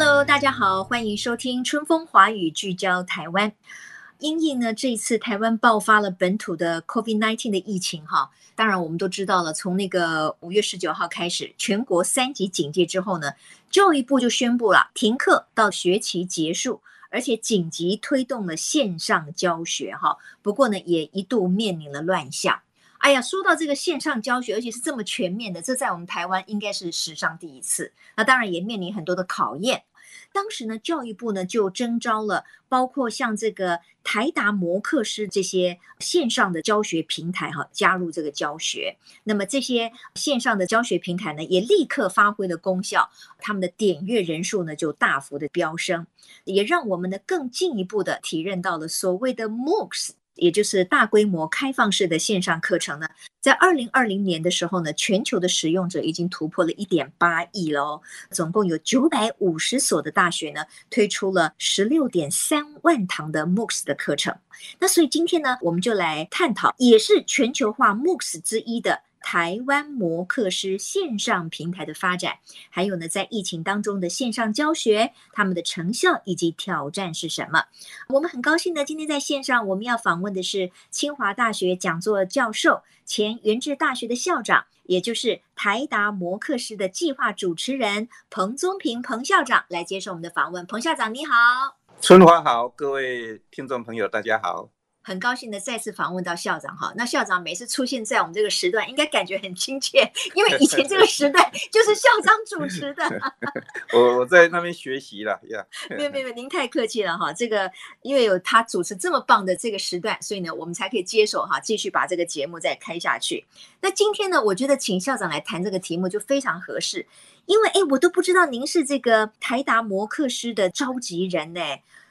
Hello，大家好，欢迎收听《春风华语》，聚焦台湾。因应呢，这一次台湾爆发了本土的 COVID-19 的疫情，哈，当然我们都知道了，从那个五月十九号开始，全国三级警戒之后呢，教育部就宣布了停课到学期结束，而且紧急推动了线上教学，哈。不过呢，也一度面临了乱象。哎呀，说到这个线上教学，而且是这么全面的，这在我们台湾应该是史上第一次。那当然也面临很多的考验。当时呢，教育部呢就征召了包括像这个台达摩课师这些线上的教学平台哈，加入这个教学。那么这些线上的教学平台呢，也立刻发挥了功效，他们的点阅人数呢就大幅的飙升，也让我们呢更进一步的体认到了所谓的 MOOCs。也就是大规模开放式的线上课程呢，在二零二零年的时候呢，全球的使用者已经突破了一点八亿了哦。总共有九百五十所的大学呢，推出了十六点三万堂的 MOOCs 的课程。那所以今天呢，我们就来探讨，也是全球化 MOOCs 之一的。台湾摩课师线上平台的发展，还有呢，在疫情当中的线上教学，他们的成效以及挑战是什么？我们很高兴呢，今天在线上我们要访问的是清华大学讲座教授、前元智大学的校长，也就是台达摩课师的计划主持人彭宗平彭校长来接受我们的访问。彭校长你好，春华好，各位听众朋友大家好。很高兴的再次访问到校长哈，那校长每次出现在我们这个时段，应该感觉很亲切，因为以前这个时段 就是校长主持的。我我在那边学习了呀。没有没有，您太客气了哈。这个因为有他主持这么棒的这个时段，所以呢，我们才可以接手哈，继续把这个节目再开下去。那今天呢，我觉得请校长来谈这个题目就非常合适，因为哎，我都不知道您是这个台达摩克师的召集人呢。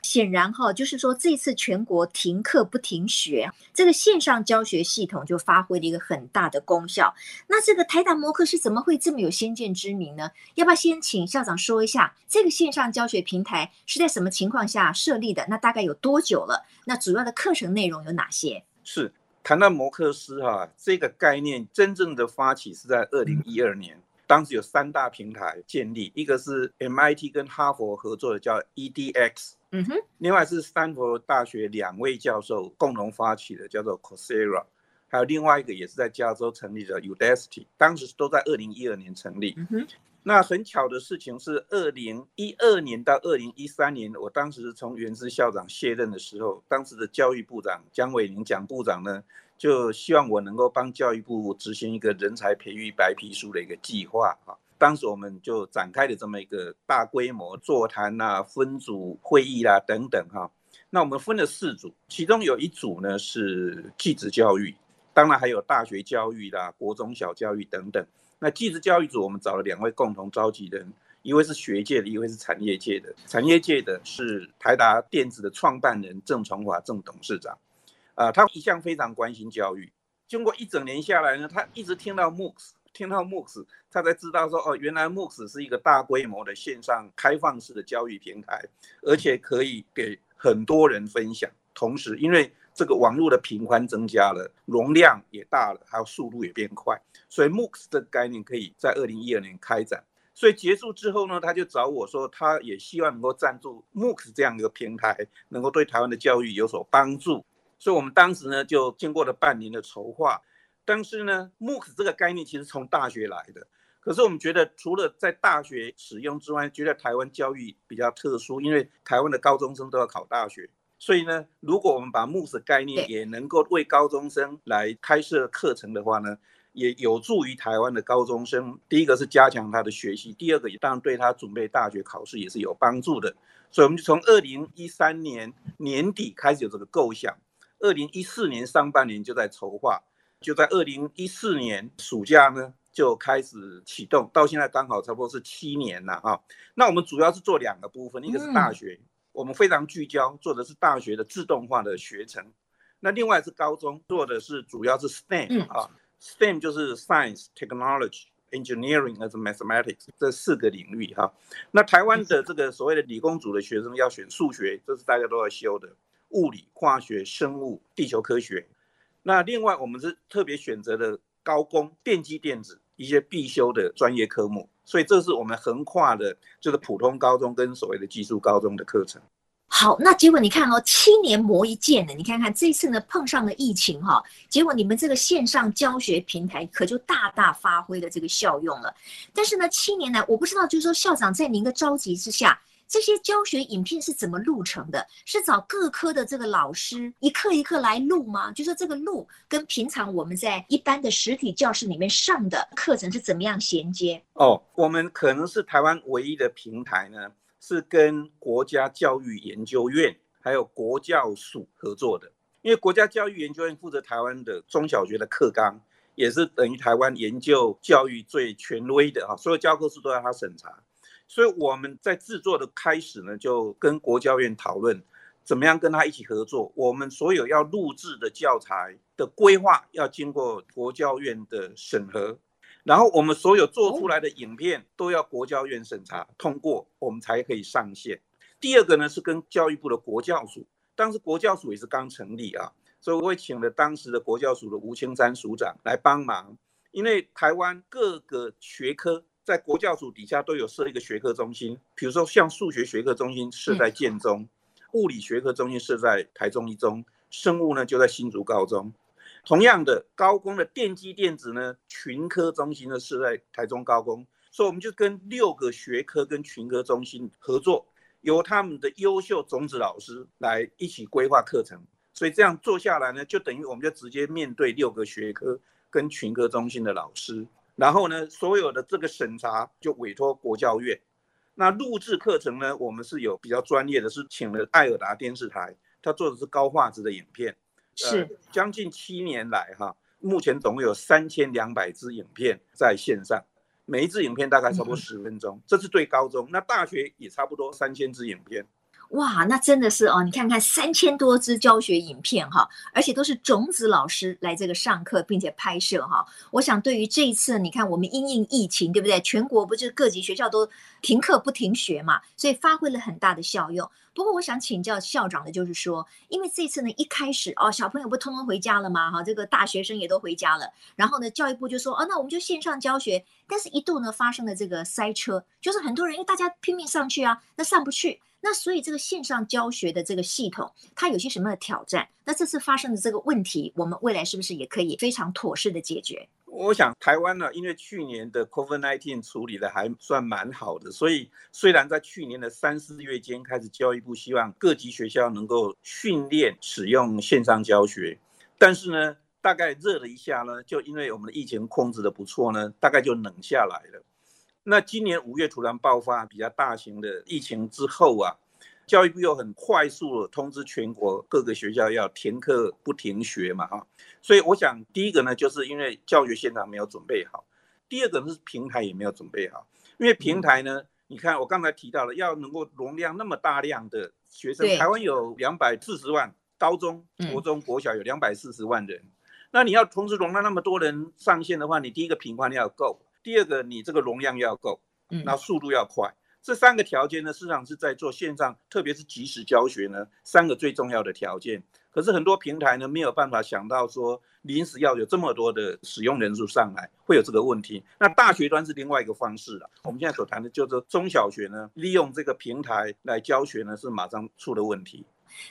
显然哈，就是说这次全国停课不停学，这个线上教学系统就发挥了一个很大的功效。那这个台达摩课师怎么会这么有先见之明呢？要不要先请校长说一下，这个线上教学平台是在什么情况下设立的？那大概有多久了？那主要的课程内容有哪些？是台达摩课师哈，这个概念真正的发起是在二零一二年，当时有三大平台建立，一个是 MIT 跟哈佛合作的叫 EDX。嗯哼，另外是斯坦福大学两位教授共同发起的，叫做 Coursera，还有另外一个也是在加州成立的 Udacity，当时都在二零一二年成立。嗯哼，那很巧的事情是，二零一二年到二零一三年，我当时是从元智校长卸任的时候，当时的教育部长蒋伟宁蒋部长呢，就希望我能够帮教育部执行一个人才培育白皮书的一个计划啊。当时我们就展开了这么一个大规模座谈啊、分组会议啦、啊、等等哈。那我们分了四组，其中有一组呢是技职教育，当然还有大学教育啦、国中小教育等等。那技职教育组我们找了两位共同召集人，一位是学界的，一位是产业界的。产业界的是台达电子的创办人郑崇华郑董事长，啊，他一向非常关心教育。经过一整年下来呢，他一直听到 MOOCs。听到 MOOCs，他才知道说哦，原来 MOOCs 是一个大规模的线上开放式的教育平台，而且可以给很多人分享。同时，因为这个网络的频宽增加了，容量也大了，还有速度也变快，所以 MOOCs 的概念可以在二零一二年开展。所以结束之后呢，他就找我说，他也希望能够赞助 MOOCs 这样一个平台，能够对台湾的教育有所帮助。所以我们当时呢，就经过了半年的筹划。但是呢，MOOC 这个概念其实从大学来的。可是我们觉得，除了在大学使用之外，觉得台湾教育比较特殊，因为台湾的高中生都要考大学。所以呢，如果我们把 MOOC 概念也能够为高中生来开设课程的话呢，也有助于台湾的高中生。第一个是加强他的学习，第二个也当然对他准备大学考试也是有帮助的。所以我们就从二零一三年年底开始有这个构想，二零一四年上半年就在筹划。就在二零一四年暑假呢，就开始启动，到现在刚好差不多是七年了哈。那我们主要是做两个部分，一个是大学，我们非常聚焦做的是大学的自动化的学程。那另外是高中做的是主要是 STEM 啊，STEM 就是 Science、Technology、Engineering 和 Mathematics 这四个领域哈。那台湾的这个所谓的理工组的学生要选数学，这是大家都要修的，物理、化学、生物、地球科学。那另外我们是特别选择的高工、电机电子一些必修的专业科目，所以这是我们横跨的，就是普通高中跟所谓的技术高中的课程。好，那结果你看哦，七年磨一剑呢，你看看这次呢碰上了疫情哈，结果你们这个线上教学平台可就大大发挥了这个效用了。但是呢，七年来我不知道，就是说校长在您的召集之下。这些教学影片是怎么录成的？是找各科的这个老师一课一课来录吗？就说这个录跟平常我们在一般的实体教室里面上的课程是怎么样衔接？哦，我们可能是台湾唯一的平台呢，是跟国家教育研究院还有国教署合作的。因为国家教育研究院负责台湾的中小学的课纲，也是等于台湾研究教育最权威的啊，所有教科书都要他审查。所以我们在制作的开始呢，就跟国教院讨论，怎么样跟他一起合作。我们所有要录制的教材的规划要经过国教院的审核，然后我们所有做出来的影片都要国教院审查通过，我们才可以上线。第二个呢是跟教育部的国教署，当时国教署也是刚成立啊，所以我也请了当时的国教署的吴青山署长来帮忙，因为台湾各个学科。在国教署底下都有设一个学科中心，比如说像数学学科中心设在建中，物理学科中心设在台中一中，生物呢就在新竹高中。同样的，高工的电机电子呢群科中心呢设在台中高工，所以我们就跟六个学科跟群科中心合作，由他们的优秀种子老师来一起规划课程。所以这样做下来呢，就等于我们就直接面对六个学科跟群科中心的老师。然后呢，所有的这个审查就委托国教院。那录制课程呢，我们是有比较专业的，是请了爱尔达电视台，他做的是高画质的影片。是，呃，将近七年来哈，目前总共有三千两百支影片在线上，每一支影片大概差不多十分钟，这是对高中。那大学也差不多三千支影片。哇，那真的是哦！你看看三千多支教学影片哈，而且都是种子老师来这个上课并且拍摄哈。我想对于这一次，你看我们因应疫情，对不对？全国不是各级学校都停课不停学嘛，所以发挥了很大的效用。不过我想请教校长的就是说，因为这次呢一开始哦，小朋友不通通回家了吗？哈，这个大学生也都回家了，然后呢教育部就说哦，那我们就线上教学。但是一度呢发生了这个塞车，就是很多人因为大家拼命上去啊，那上不去。那所以这个线上教学的这个系统，它有些什么的挑战？那这次发生的这个问题，我们未来是不是也可以非常妥适的解决？我想台湾呢，因为去年的 COVID-19 处理的还算蛮好的，所以虽然在去年的三四月间开始，教育部希望各级学校能够训练使用线上教学，但是呢，大概热了一下呢，就因为我们的疫情控制的不错呢，大概就冷下来了。那今年五月突然爆发比较大型的疫情之后啊，教育部又很快速的通知全国各个学校要停课不停学嘛，哈，所以我想第一个呢，就是因为教学现场没有准备好；第二个呢是平台也没有准备好，因为平台呢，你看我刚才提到了，要能够容量那么大量的学生，台湾有两百四十万，高中、国中、国小有两百四十万人，那你要同时容纳那么多人上线的话，你第一个频宽要够。第二个，你这个容量要够，嗯，那速度要快，这三个条件呢，事实上是在做线上，特别是即时教学呢，三个最重要的条件。可是很多平台呢，没有办法想到说，临时要有这么多的使用人数上来，会有这个问题。那大学端是另外一个方式了。我们现在所谈的就是中小学呢，利用这个平台来教学呢，是马上出了问题。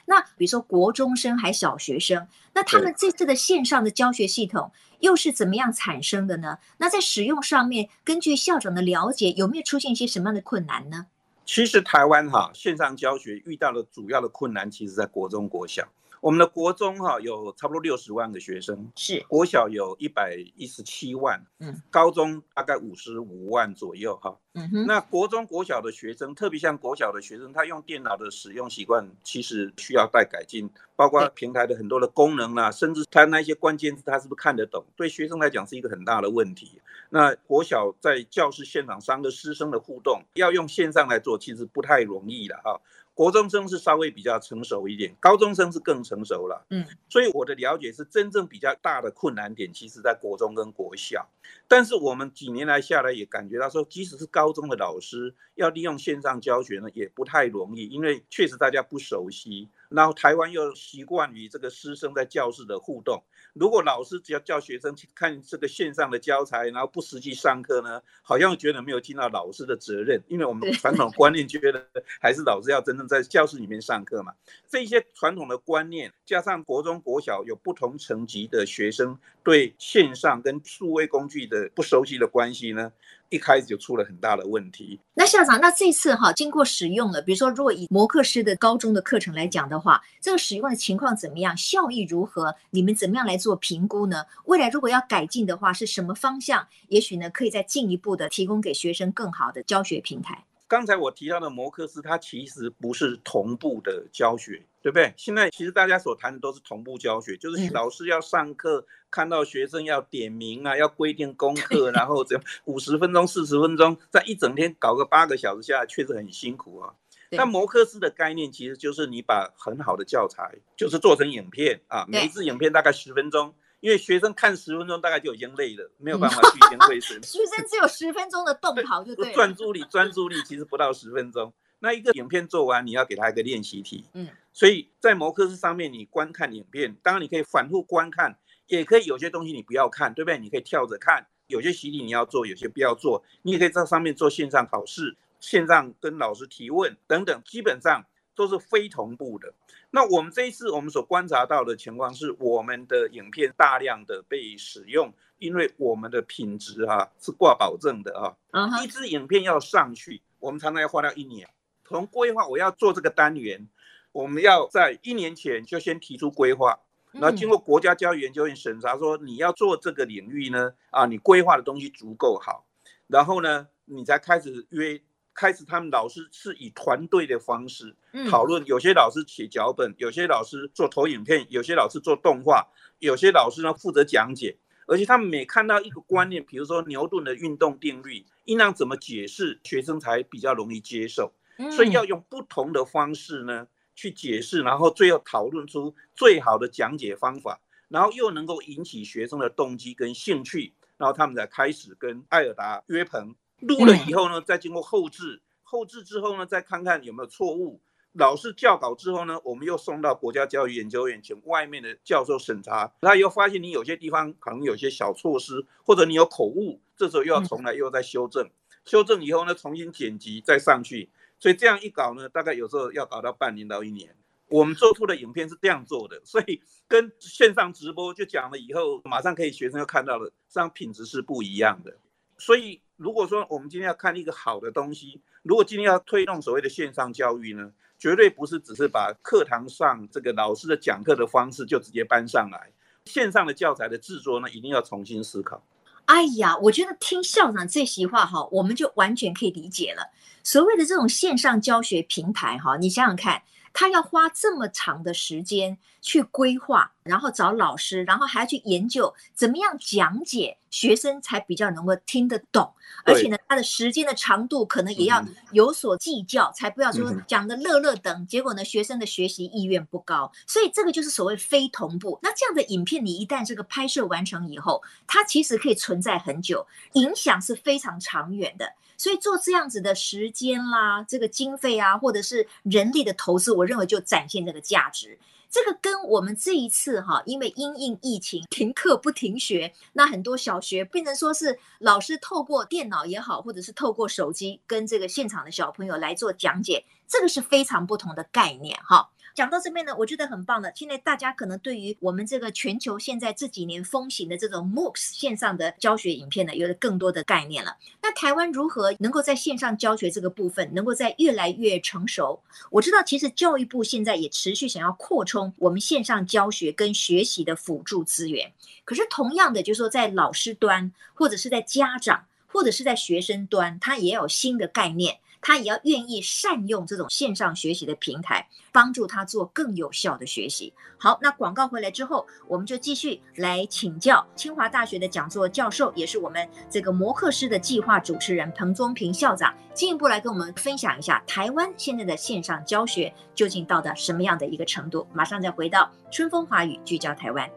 那比如说国中生还小学生，那他们这次的线上的教学系统又是怎么样产生的呢？那在使用上面，根据校长的了解，有没有出现一些什么样的困难呢？其实台湾哈线上教学遇到的主要的困难，其实在国中国小。我们的国中哈有差不多六十万个学生，是国小有一百一十七万，嗯，高中大概五十五万左右哈，嗯哼，那国中国小的学生，特别像国小的学生，他用电脑的使用习惯其实需要待改进，包括平台的很多的功能啊，甚至他那些关键字他是不是看得懂，对学生来讲是一个很大的问题。那国小在教室现场上的师生的互动，要用线上来做，其实不太容易了哈。国中生是稍微比较成熟一点，高中生是更成熟了。嗯，所以我的了解是，真正比较大的困难点，其实在国中跟国小。但是我们几年来下来也感觉到说，即使是高中的老师要利用线上教学呢，也不太容易，因为确实大家不熟悉。然后台湾又习惯于这个师生在教室的互动。如果老师只要叫学生去看这个线上的教材，然后不实际上课呢，好像觉得没有尽到老师的责任。因为我们传统观念觉得还是老师要真正在教室里面上课嘛。这些传统的观念，加上国中、国小有不同层级的学生对线上跟数位工具的不熟悉的关系呢，一开始就出了很大的问题。那校长，那这次哈经过使用了，比如说如果以摩克师的高中的课程来讲的话，这个使用的情况怎么样？效益如何？你们怎么样来做评估呢？未来如果要改进的话，是什么方向？也许呢，可以再进一步的提供给学生更好的教学平台。刚才我提到的摩克斯，它其实不是同步的教学，对不对？现在其实大家所谈的都是同步教学，就是老师要上课，看到学生要点名啊，要规定功课，然后这样五十分钟、四十分钟，在一整天搞个八个小时下来，确实很辛苦啊。那摩克斯的概念其实就是你把很好的教材，就是做成影片啊，每一支影片大概十分钟。因为学生看十分钟大概就已经累了，没有办法聚精会神。学生只有十分钟的动脑就对。专注力，专注力其实不到十分钟。那一个影片做完，你要给他一个练习题。嗯。所以在摩克斯上面，你观看影片，当然你可以反复观看，也可以有些东西你不要看，对不对？你可以跳着看。有些习题你要做，有些不要做。你也可以在上面做线上考试，线上跟老师提问等等，基本上都是非同步的。那我们这一次我们所观察到的情况是，我们的影片大量的被使用，因为我们的品质哈、啊、是挂保证的啊。一支影片要上去，我们常常要花掉一年。从规划我要做这个单元，我们要在一年前就先提出规划，然后经过国家教育研究院审查，说你要做这个领域呢，啊，你规划的东西足够好，然后呢，你才开始约。开始，他们老师是以团队的方式讨论。有些老师写脚本，有些老师做投影片，有些老师做动画，有些老师呢负责讲解。而且他们每看到一个观念，比如说牛顿的运动定律，应当怎么解释，学生才比较容易接受。所以要用不同的方式呢去解释，然后最后讨论出最好的讲解方法，然后又能够引起学生的动机跟兴趣，然后他们才开始跟艾尔达约棚。录了以后呢，再经过后置，后置之后呢，再看看有没有错误。老师校稿之后呢，我们又送到国家教育研究院，请外面的教授审查。他又发现你有些地方可能有些小措施，或者你有口误，这时候又要重来，又要再修正。修正以后呢，重新剪辑再上去。所以这样一搞呢，大概有时候要搞到半年到一年。我们做出的影片是这样做的，所以跟线上直播就讲了以后，马上可以学生就看到了，这样品质是不一样的。所以，如果说我们今天要看一个好的东西，如果今天要推动所谓的线上教育呢，绝对不是只是把课堂上这个老师的讲课的方式就直接搬上来，线上的教材的制作呢，一定要重新思考。哎呀，我觉得听校长这席话哈，我们就完全可以理解了。所谓的这种线上教学平台哈，你想想看。他要花这么长的时间去规划，然后找老师，然后还要去研究怎么样讲解，学生才比较能够听得懂。而且呢，他的时间的长度可能也要有所计较，才不要说讲的乐乐等，结果呢，学生的学习意愿不高。所以这个就是所谓非同步。那这样的影片，你一旦这个拍摄完成以后，它其实可以存在很久，影响是非常长远的。所以做这样子的时间啦，这个经费啊，或者是人力的投资，我认为就展现这个价值。这个跟我们这一次哈，因为因应疫情停课不停学，那很多小学变成说是老师透过电脑也好，或者是透过手机跟这个现场的小朋友来做讲解，这个是非常不同的概念哈。讲到这边呢，我觉得很棒的。现在大家可能对于我们这个全球现在这几年风行的这种 MOOCs 线上的教学影片呢，有了更多的概念了。那台湾如何能够在线上教学这个部分，能够在越来越成熟？我知道，其实教育部现在也持续想要扩充我们线上教学跟学习的辅助资源。可是同样的，就是说在老师端，或者是在家长，或者是在学生端，他也有新的概念。他也要愿意善用这种线上学习的平台，帮助他做更有效的学习。好，那广告回来之后，我们就继续来请教清华大学的讲座教授，也是我们这个摩课师的计划主持人彭宗平校长，进一步来跟我们分享一下台湾现在的线上教学究竟到达什么样的一个程度。马上再回到春风华语，聚焦台湾。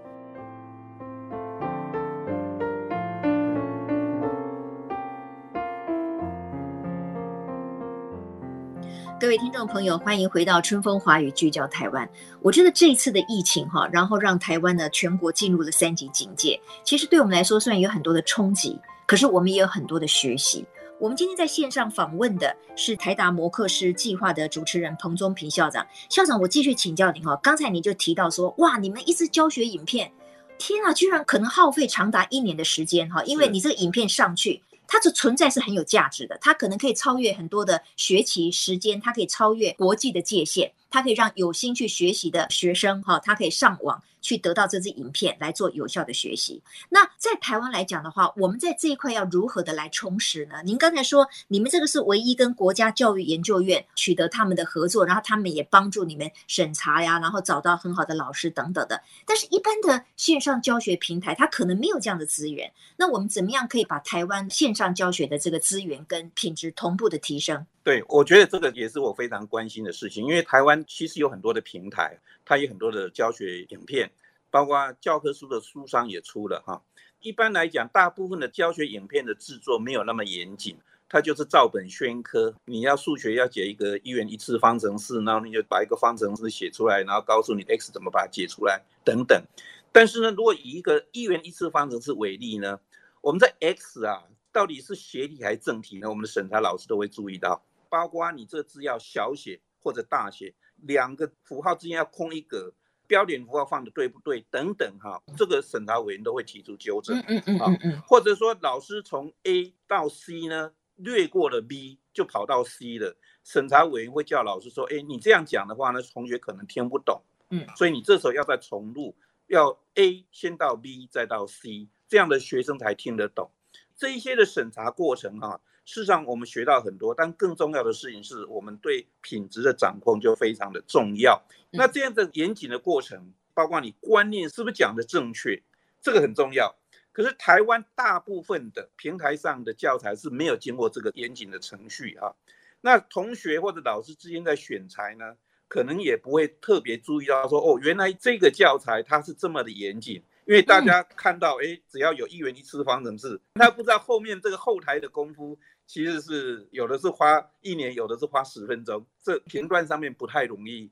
各位听众朋友，欢迎回到春风华语聚焦台湾。我觉得这一次的疫情哈，然后让台湾呢全国进入了三级警戒。其实对我们来说，虽然有很多的冲击，可是我们也有很多的学习。我们今天在线上访问的是台达摩克斯计划的主持人彭宗平校长。校长，我继续请教您哈，刚才你就提到说，哇，你们一支教学影片，天啊，居然可能耗费长达一年的时间哈，因为你这个影片上去。它的存在是很有价值的，它可能可以超越很多的学习时间，它可以超越国际的界限，它可以让有心去学习的学生哈，他可以上网。去得到这支影片来做有效的学习。那在台湾来讲的话，我们在这一块要如何的来充实呢？您刚才说你们这个是唯一跟国家教育研究院取得他们的合作，然后他们也帮助你们审查呀，然后找到很好的老师等等的。但是，一般的线上教学平台它可能没有这样的资源。那我们怎么样可以把台湾线上教学的这个资源跟品质同步的提升？对，我觉得这个也是我非常关心的事情，因为台湾其实有很多的平台，它有很多的教学影片。包括教科书的书商也出了哈，一般来讲，大部分的教学影片的制作没有那么严谨，它就是照本宣科。你要数学要解一个一元一次方程式，然后你就把一个方程式写出来，然后告诉你 x 怎么把它解出来等等。但是呢，如果以一个一元一次方程式为例呢，我们在 x 啊到底是斜体还是正体呢？我们的审查老师都会注意到，包括你这字要小写或者大写，两个符号之间要空一格。标点符号放的对不对？等等哈，这个审查委员都会提出纠正。嗯嗯嗯嗯，或者说老师从 A 到 C 呢，略过了 B 就跑到 C 了，审查委员会叫老师说：“哎，你这样讲的话呢，同学可能听不懂。”嗯，所以你这时候要再重录，要 A 先到 B 再到 C，这样的学生才听得懂。这一些的审查过程哈。事实上，我们学到很多，但更重要的事情是我们对品质的掌控就非常的重要。那这样的严谨的过程，包括你观念是不是讲的正确，这个很重要。可是台湾大部分的平台上的教材是没有经过这个严谨的程序啊。那同学或者老师之间在选材呢，可能也不会特别注意到说，哦，原来这个教材它是这么的严谨。因为大家看到，哎，只要有一元一次方程式，他不知道后面这个后台的功夫。其实是有的是花一年，有的是花十分钟，这评断上面不太容易，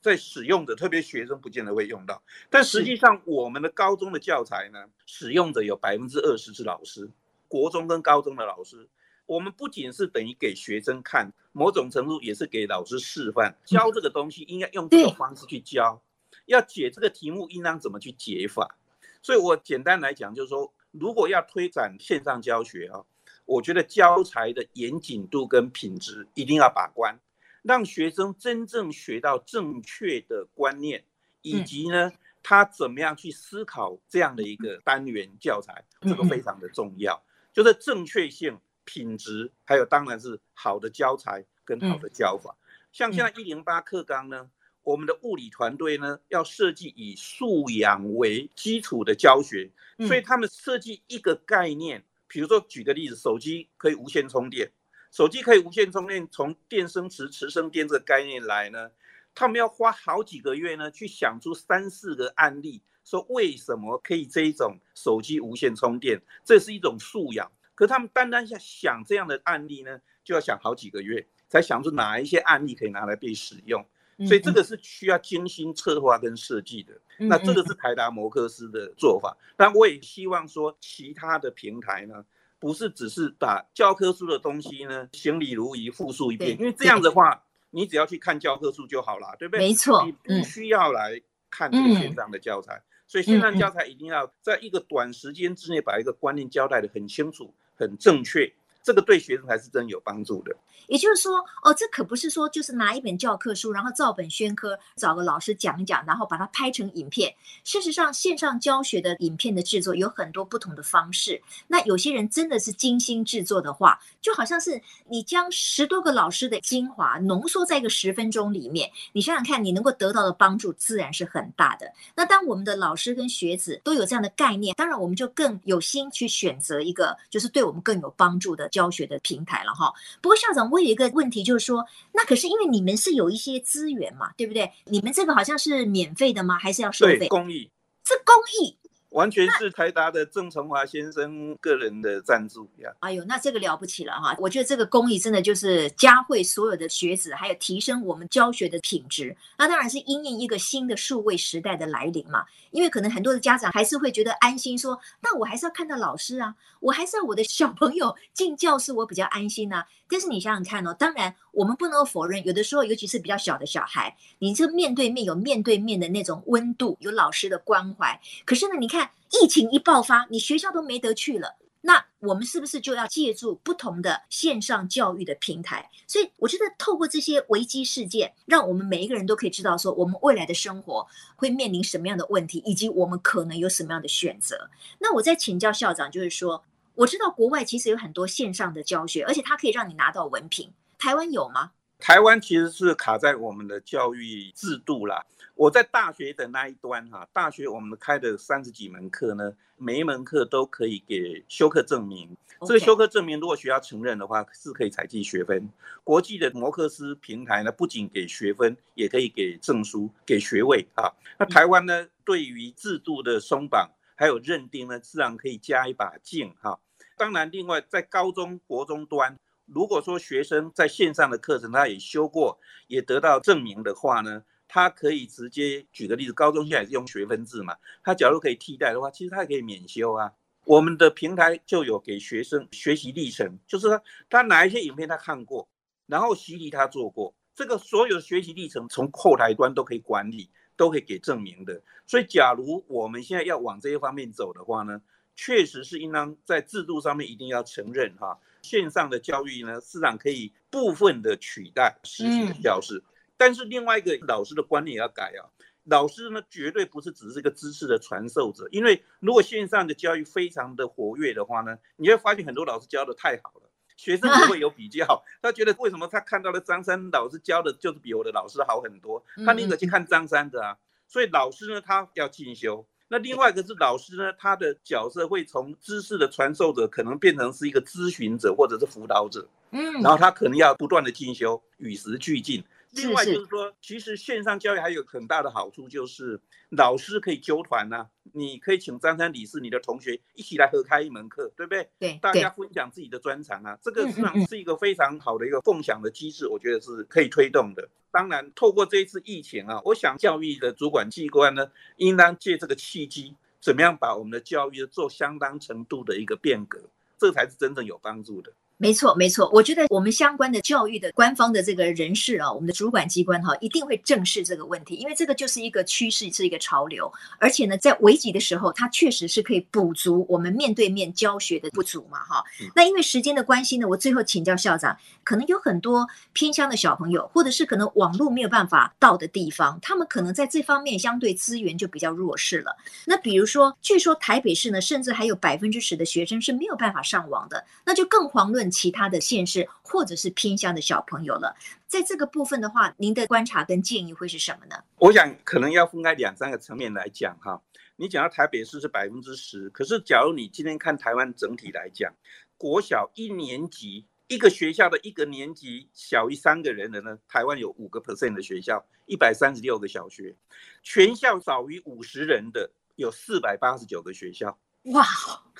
在使用者，特别学生不见得会用到。但实际上，我们的高中的教材呢，使用者有百分之二十是老师，国中跟高中的老师。我们不仅是等于给学生看，某种程度也是给老师示范，教这个东西应该用这个方式去教，要解这个题目应当怎么去解法。所以我简单来讲，就是说，如果要推展线上教学啊。我觉得教材的严谨度跟品质一定要把关，让学生真正学到正确的观念，以及呢，他怎么样去思考这样的一个单元教材，这个非常的重要。就是正确性、品质，还有当然是好的教材跟好的教法。像现在一零八课纲呢，我们的物理团队呢要设计以素养为基础的教学，所以他们设计一个概念。比如说，举个例子，手机可以无线充电，手机可以无线充电，从电生磁，磁生电这个概念来呢，他们要花好几个月呢，去想出三四个案例，说为什么可以这一种手机无线充电，这是一种素养。可他们单单想想这样的案例呢，就要想好几个月，才想出哪一些案例可以拿来被使用。所以这个是需要精心策划跟设计的，那这个是台达摩克斯的做法。但我也希望说，其他的平台呢，不是只是把教科书的东西呢，行礼如仪复述一遍，因为这样的话，你只要去看教科书就好了，对不对？没错，你不需要来看这个线上的教材，嗯、所以线上教材一定要在一个短时间之内把一个观念交代的很清楚、很正确。这个对学生才是真有帮助的。也就是说，哦，这可不是说就是拿一本教科书，然后照本宣科，找个老师讲一讲，然后把它拍成影片。事实上，线上教学的影片的制作有很多不同的方式。那有些人真的是精心制作的话，就好像是你将十多个老师的精华浓缩在一个十分钟里面，你想想看，你能够得到的帮助自然是很大的。那当我们的老师跟学子都有这样的概念，当然我们就更有心去选择一个就是对我们更有帮助的教学的平台了哈。不过校长，我有一个问题，就是说，那可是因为你们是有一些资源嘛，对不对？你们这个好像是免费的吗？还是要收费？公益。是公益。完全是台达的郑崇华先生个人的赞助呀！哎呦，那这个了不起了哈！我觉得这个公益真的就是嘉惠所有的学子，还有提升我们教学的品质。那当然是因应一个新的数位时代的来临嘛。因为可能很多的家长还是会觉得安心，说，那我还是要看到老师啊，我还是要我的小朋友进教室，我比较安心呐。但是你想想看哦，当然我们不能否认，有的时候尤其是比较小的小孩，你这面对面有面对面的那种温度，有老师的关怀。可是呢，你看。疫情一爆发，你学校都没得去了，那我们是不是就要借助不同的线上教育的平台？所以我觉得透过这些危机事件，让我们每一个人都可以知道说，我们未来的生活会面临什么样的问题，以及我们可能有什么样的选择。那我再请教校长，就是说，我知道国外其实有很多线上的教学，而且它可以让你拿到文凭，台湾有吗？台湾其实是卡在我们的教育制度啦。我在大学的那一端哈，大学我们开的三十几门课呢，每一门课都可以给修课证明。这个修课证明如果学校承认的话，是可以采集学分。国际的摩克斯平台呢，不仅给学分，也可以给证书、给学位啊。那台湾呢，对于制度的松绑还有认定呢，自然可以加一把劲哈。当然，另外在高中国中端。如果说学生在线上的课程他也修过，也得到证明的话呢，他可以直接举个例子，高中现在也是用学分制嘛，他假如可以替代的话，其实他也可以免修啊。我们的平台就有给学生学习历程，就是说他哪一些影片他看过，然后习题他做过，这个所有的学习历程从后台端都可以管理，都可以给证明的。所以，假如我们现在要往这些方面走的话呢，确实是应当在制度上面一定要承认哈。线上的教育呢，市场可以部分的取代实体的教室，嗯、但是另外一个老师的观念也要改啊。老师呢，绝对不是只是一个知识的传授者，因为如果线上的教育非常的活跃的话呢，你会发现很多老师教的太好了，学生不会有比较，啊、他觉得为什么他看到了张三老师教的就是比我的老师好很多，他宁可去看张三的啊。所以老师呢，他要进修。那另外一个是老师呢，他的角色会从知识的传授者，可能变成是一个咨询者或者是辅导者，嗯，然后他可能要不断的进修，与时俱进。另外就是说，其实线上教育还有很大的好处，就是老师可以揪团呐，你可以请张三李四你的同学一起来合开一门课，对不对？对，大家分享自己的专长啊，这个实际上是一个非常好的一个共享的机制，我觉得是可以推动的。当然，透过这一次疫情啊，我想教育的主管机关呢，应当借这个契机，怎么样把我们的教育做相当程度的一个变革，这才是真正有帮助的。没错，没错，我觉得我们相关的教育的官方的这个人士啊，我们的主管机关哈、啊，一定会正视这个问题，因为这个就是一个趋势，是一个潮流，而且呢，在危急的时候，它确实是可以补足我们面对面教学的不足嘛，哈。那因为时间的关系呢，我最后请教校长，可能有很多偏乡的小朋友，或者是可能网络没有办法到的地方，他们可能在这方面相对资源就比较弱势了。那比如说，据说台北市呢，甚至还有百分之十的学生是没有办法上网的，那就更遑论。其他的县市或者是偏乡的小朋友了，在这个部分的话，您的观察跟建议会是什么呢？我想可能要分开两三个层面来讲哈。你讲到台北市是百分之十，可是假如你今天看台湾整体来讲，国小一年级一个学校的一个年级小于三个人的呢，台湾有五个 percent 的学校，一百三十六个小学，全校少于五十人的有四百八十九个学校。哇，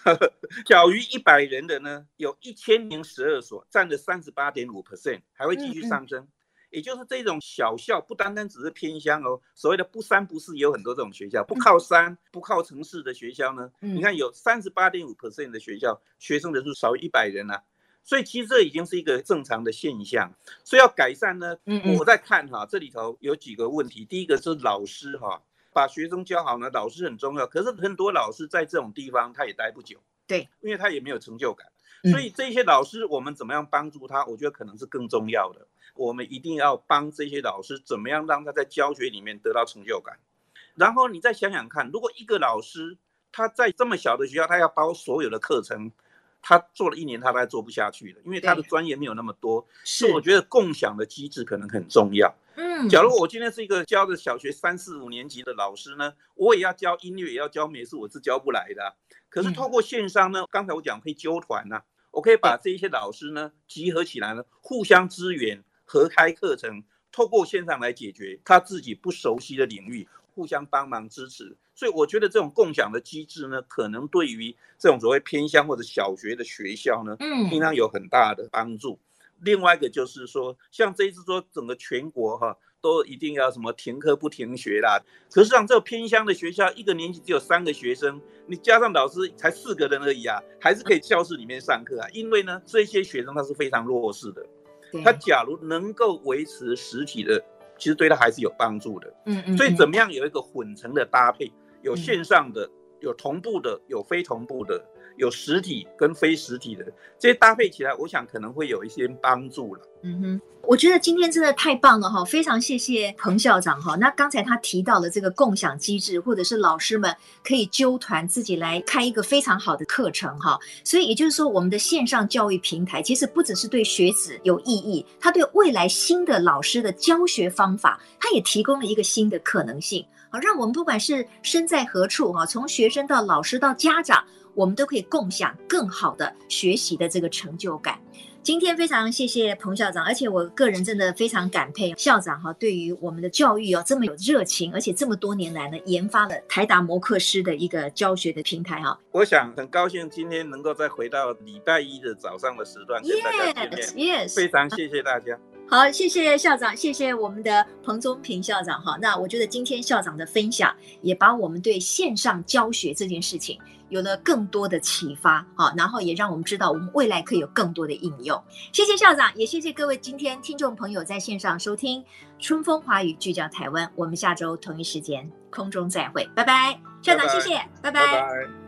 小于一百人的呢，有一千零十二所，占了三十八点五 percent，还会继续上升。嗯嗯，也就是这种小校，不单单只是偏乡哦，所谓的不三不四，也有很多这种学校，不靠山、不靠城市的学校呢。嗯、你看有三十八点五 percent 的学校，学生人数少于一百人啊。所以其实这已经是一个正常的现象。所以要改善呢，我在看哈，这里头有几个问题。第一个是老师哈，把学生教好呢，老师很重要。可是很多老师在这种地方他也待不久，对，因为他也没有成就感。所以这些老师，我们怎么样帮助他？我觉得可能是更重要的。我们一定要帮这些老师，怎么样让他在教学里面得到成就感。然后你再想想看，如果一个老师他在这么小的学校，他要包所有的课程，他做了一年，他大概做不下去了，因为他的专业没有那么多。是，我觉得共享的机制可能很重要。嗯，假如我今天是一个教的小学三四五年级的老师呢，我也要教音乐，也要教美术，我是教不来的。可是透过线上呢，刚才我讲可以纠团呐，我可以把这些老师呢集合起来呢，互相支援，合开课程，透过线上来解决他自己不熟悉的领域。互相帮忙支持，所以我觉得这种共享的机制呢，可能对于这种所谓偏乡或者小学的学校呢，嗯，应当有很大的帮助。另外一个就是说，像这一次说整个全国哈，都一定要什么停课不停学啦。可是像这个偏乡的学校，一个年级只有三个学生，你加上老师才四个人而已啊，还是可以教室里面上课啊。因为呢，这些学生他是非常弱势的，他假如能够维持实体的。其实对他还是有帮助的，嗯嗯，所以怎么样有一个混成的搭配，有线上的，有同步的，有非同步的，有实体跟非实体的，这些搭配起来，我想可能会有一些帮助了。嗯哼，我觉得今天真的太棒了哈，非常谢谢彭校长哈。那刚才他提到了这个共享机制，或者是老师们可以纠团自己来开一个非常好的课程哈。所以也就是说，我们的线上教育平台其实不只是对学子有意义，它对未来新的老师的教学方法，它也提供了一个新的可能性啊，让我们不管是身在何处哈，从学生到老师到家长，我们都可以共享更好的学习的这个成就感。今天非常谢谢彭校长，而且我个人真的非常感佩校长哈，对于我们的教育哦这么有热情，而且这么多年来呢，研发了台达摩克师的一个教学的平台哈。我想很高兴今天能够再回到礼拜一的早上的时段跟大家见面，yes, yes. 非常谢谢大家。好，谢谢校长，谢谢我们的彭宗平校长哈。那我觉得今天校长的分享也把我们对线上教学这件事情。有了更多的启发，好，然后也让我们知道我们未来可以有更多的应用。谢谢校长，也谢谢各位今天听众朋友在线上收听《春风华语》，聚焦台湾。我们下周同一时间空中再会，拜拜。校长，谢谢，拜拜。